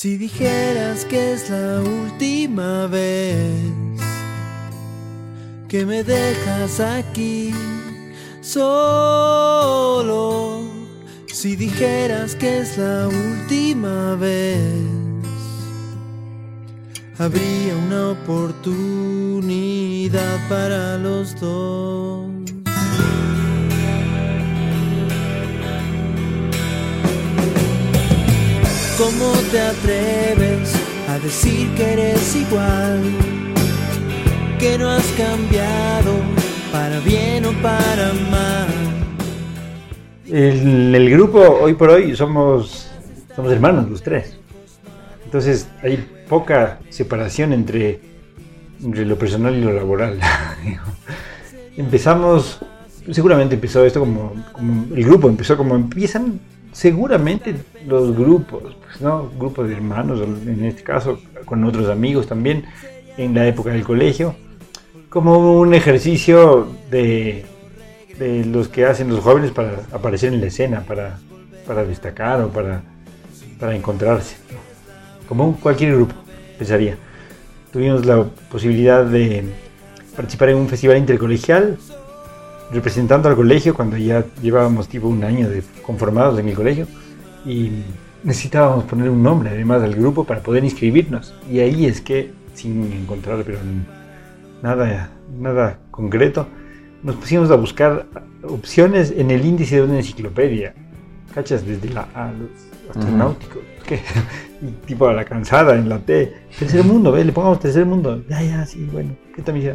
Si dijeras que es la última vez que me dejas aquí solo, si dijeras que es la última vez, habría una oportunidad para los dos. ¿Cómo te atreves a decir que eres igual? Que no has cambiado para bien o para mal. En el grupo, hoy por hoy, somos, somos hermanos los tres. Entonces hay poca separación entre, entre lo personal y lo laboral. Empezamos, seguramente empezó esto como, como, el grupo empezó como empiezan seguramente los grupos, pues, ¿no? Grupos de hermanos, en este caso, con otros amigos también, en la época del colegio, como un ejercicio de, de los que hacen los jóvenes para aparecer en la escena, para, para destacar o para, para encontrarse, como cualquier grupo, pensaría. Tuvimos la posibilidad de participar en un festival intercolegial representando al colegio cuando ya llevábamos tipo un año de conformados en el colegio y necesitábamos poner un nombre además al grupo para poder inscribirnos. Y ahí es que sin encontrar pero nada nada concreto nos pusimos a buscar opciones en el índice de una enciclopedia. Cachas desde la A los astronáuticos uh -huh. y tipo a la cansada en la T. Tercer mundo ¿ve? le pongamos tercer mundo. Ya ya sí bueno qué también